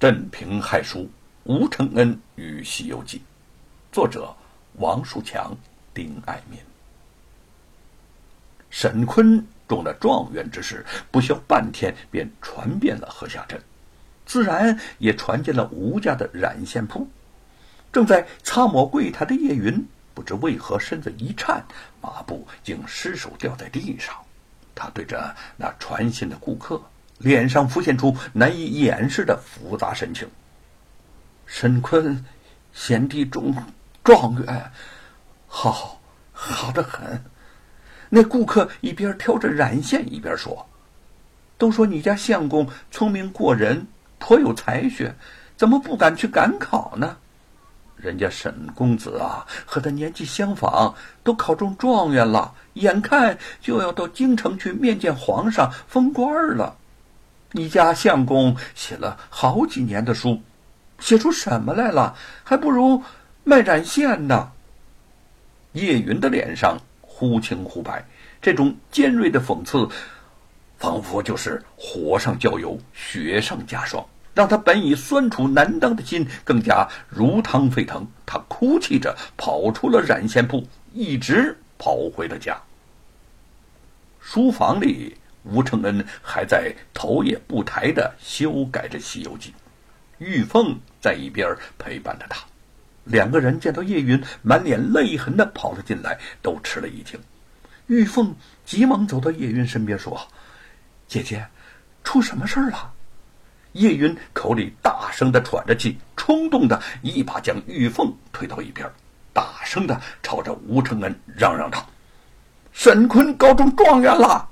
镇平害书，吴承恩与《西游记》，作者王树强、丁爱民。沈坤中了状元之事，不消半天便传遍了河下镇，自然也传进了吴家的染线铺。正在擦抹柜台的叶云，不知为何身子一颤，马步竟失手掉在地上。他对着那传信的顾客。脸上浮现出难以掩饰的复杂神情。沈坤，贤弟中状元，好，好的很。那顾客一边挑着染线，一边说：“都说你家相公聪明过人，颇有才学，怎么不敢去赶考呢？人家沈公子啊，和他年纪相仿，都考中状元了，眼看就要到京城去面见皇上封官了。”你家相公写了好几年的书，写出什么来了？还不如卖染线呢。叶云的脸上忽青忽白，这种尖锐的讽刺，仿佛就是火上浇油，雪上加霜，让他本已酸楚难当的心更加如汤沸腾。他哭泣着跑出了染线铺，一直跑回了家。书房里。吴承恩还在头也不抬地修改着《西游记》，玉凤在一边陪伴着他。两个人见到叶云满脸泪痕地跑了进来，都吃了一惊。玉凤急忙走到叶云身边说：“姐姐，出什么事儿了？”叶云口里大声地喘着气，冲动地一把将玉凤推到一边，大声地朝着吴承恩嚷嚷道：“沈坤高中状元了！”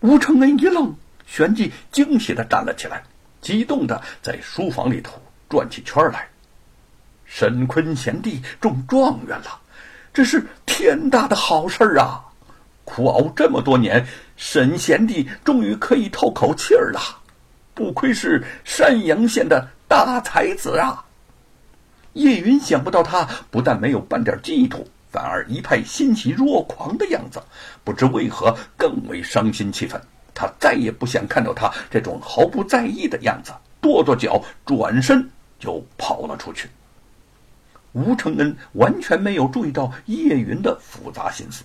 吴承恩一愣，旋即惊喜的站了起来，激动的在书房里头转起圈来。沈坤贤弟中状元了，这是天大的好事啊！苦熬这么多年，沈贤弟终于可以透口气儿了，不愧是山阳县的大才子啊！叶云想不到他不但没有半点嫉妒。反而一派欣喜若狂的样子，不知为何更为伤心气愤。他再也不想看到他这种毫不在意的样子，跺跺脚，转身就跑了出去。吴承恩完全没有注意到叶云的复杂心思，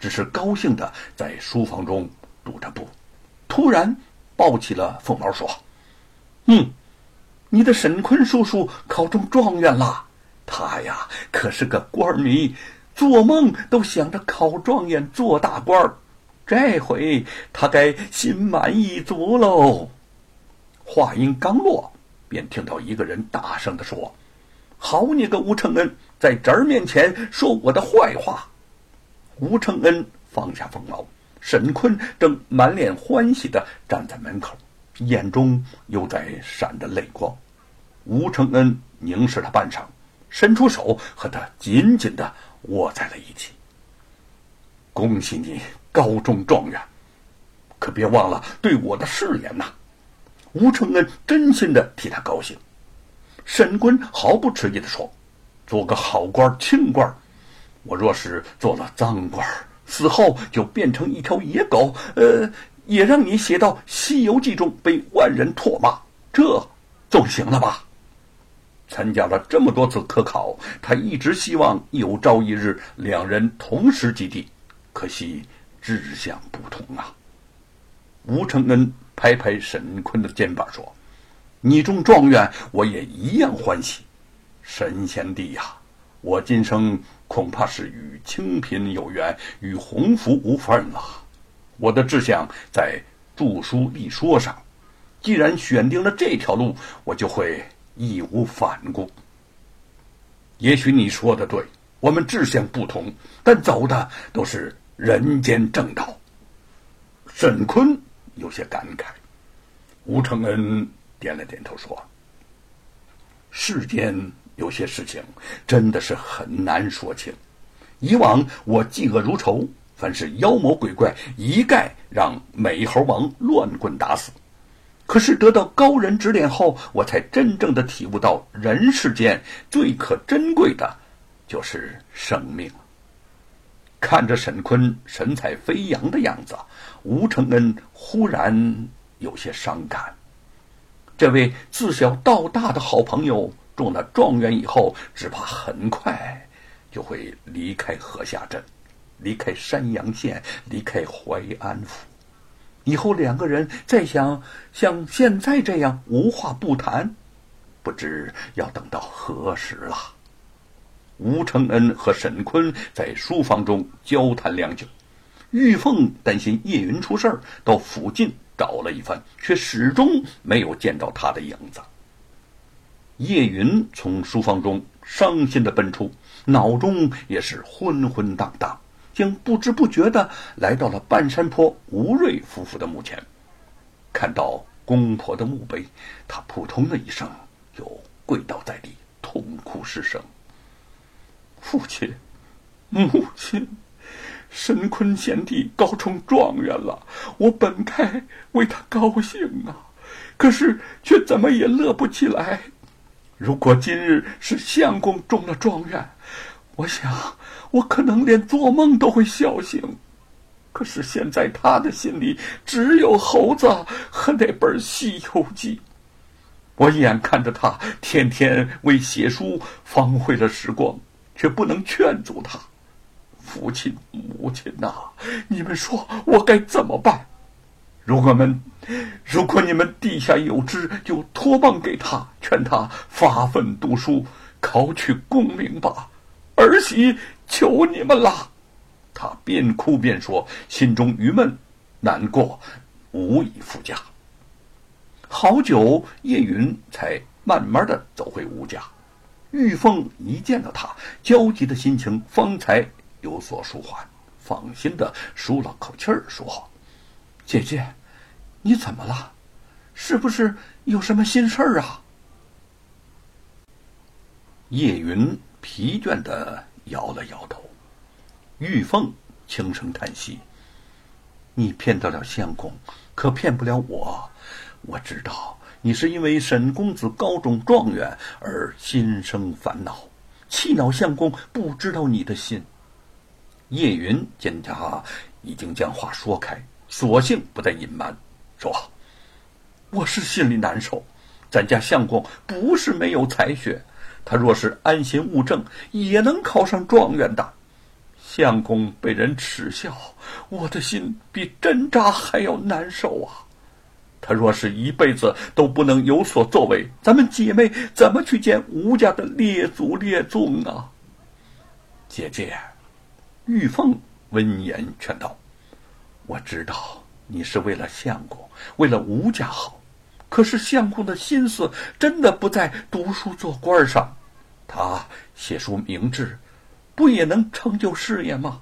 只是高兴的在书房中踱着步，突然抱起了凤毛说：“嗯，你的沈坤叔叔考中状元了，他呀可是个官迷。”做梦都想着考状元、做大官儿，这回他该心满意足喽。话音刚落，便听到一个人大声的说：“好你个吴承恩，在侄儿面前说我的坏话！”吴承恩放下锋毛，沈坤正满脸欢喜的站在门口，眼中又在闪着泪光。吴承恩凝视他半晌，伸出手和他紧紧的。握在了一起。恭喜你高中状元，可别忘了对我的誓言呐！吴承恩真心的替他高兴。沈坤毫不迟疑的说：“做个好官清官，我若是做了脏官，死后就变成一条野狗，呃，也让你写到《西游记》中被万人唾骂，这总行了吧？”参加了这么多次科考，他一直希望有朝一日两人同时及第，可惜志向不同啊。吴承恩拍拍沈坤的肩膀说：“你中状元，我也一样欢喜。沈贤弟呀，我今生恐怕是与清贫有缘，与鸿福无份了。我的志向在著书立说上，既然选定了这条路，我就会。”义无反顾。也许你说的对，我们志向不同，但走的都是人间正道。沈坤有些感慨，吴承恩点了点头说：“世间有些事情真的是很难说清。以往我嫉恶如仇，凡是妖魔鬼怪，一概让美猴王乱棍打死。”可是得到高人指点后，我才真正的体悟到人世间最可珍贵的，就是生命。看着沈坤神采飞扬的样子，吴承恩忽然有些伤感。这位自小到大的好朋友中了状元以后，只怕很快就会离开河下镇，离开山阳县，离开淮安府。以后两个人再想像现在这样无话不谈，不知要等到何时了。吴承恩和沈坤在书房中交谈良久，玉凤担心叶云出事儿，到附近找了一番，却始终没有见到他的影子。叶云从书房中伤心的奔出，脑中也是昏昏荡荡，竟不知不觉的来到了半山坡吴瑞夫妇的墓前。看到公婆的墓碑，他扑通的一声就跪倒在地，痛哭失声。父亲，母亲，沈坤贤弟高中状元了，我本该为他高兴啊，可是却怎么也乐不起来。如果今日是相公中了状元，我想我可能连做梦都会笑醒。可是现在他的心里只有猴子和那本《西游记》，我眼看着他天天为写书荒废了时光。却不能劝阻他，父亲、母亲呐，你们说我该怎么办？如果们，如果你们地下有知，就托梦给他，劝他发奋读书，考取功名吧。儿媳求你们了。他边哭边说，心中郁闷难过，无以复加。好久，叶云才慢慢的走回吴家。玉凤一见到他，焦急的心情方才有所舒缓，放心的舒了口气儿，说：“姐姐，你怎么了？是不是有什么心事儿啊？”叶云疲倦的摇了摇头。玉凤轻声叹息：“你骗得了相公，可骗不了我。我知道。”你是因为沈公子高中状元而心生烦恼，气恼相公不知道你的心。叶云见他已经将话说开，索性不再隐瞒，说：“我是心里难受。咱家相公不是没有才学，他若是安心务正，也能考上状元的。相公被人耻笑，我的心比针扎还要难受啊。”他若是一辈子都不能有所作为，咱们姐妹怎么去见吴家的列祖列宗啊？姐姐，玉凤温言劝道：“我知道你是为了相公，为了吴家好，可是相公的心思真的不在读书做官上，他写书明志，不也能成就事业吗？”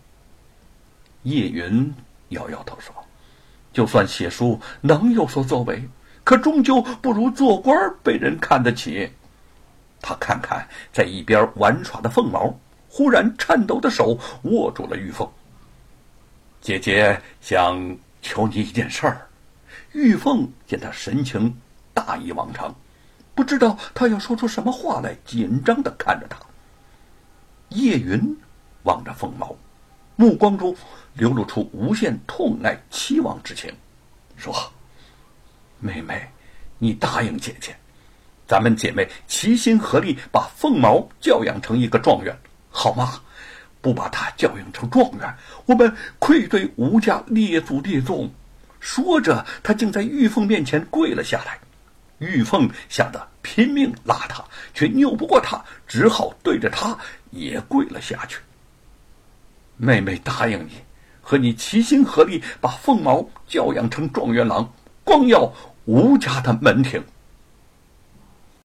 叶云摇摇头说。就算写书能有所作为，可终究不如做官被人看得起。他看看在一边玩耍的凤毛，忽然颤抖的手握住了玉凤。姐姐想求你一件事儿。玉凤见他神情大异往常，不知道他要说出什么话来，紧张的看着他。叶云望着凤毛，目光中。流露出无限痛爱期望之情，说：“妹妹，你答应姐姐，咱们姐妹齐心合力把凤毛教养成一个状元，好吗？不把他教养成状元，我们愧对吴家列祖列宗。”说着，他竟在玉凤面前跪了下来。玉凤吓得拼命拉他，却拗不过他，只好对着他也跪了下去。妹妹答应你。和你齐心合力，把凤毛教养成状元郎，光耀吴家的门庭。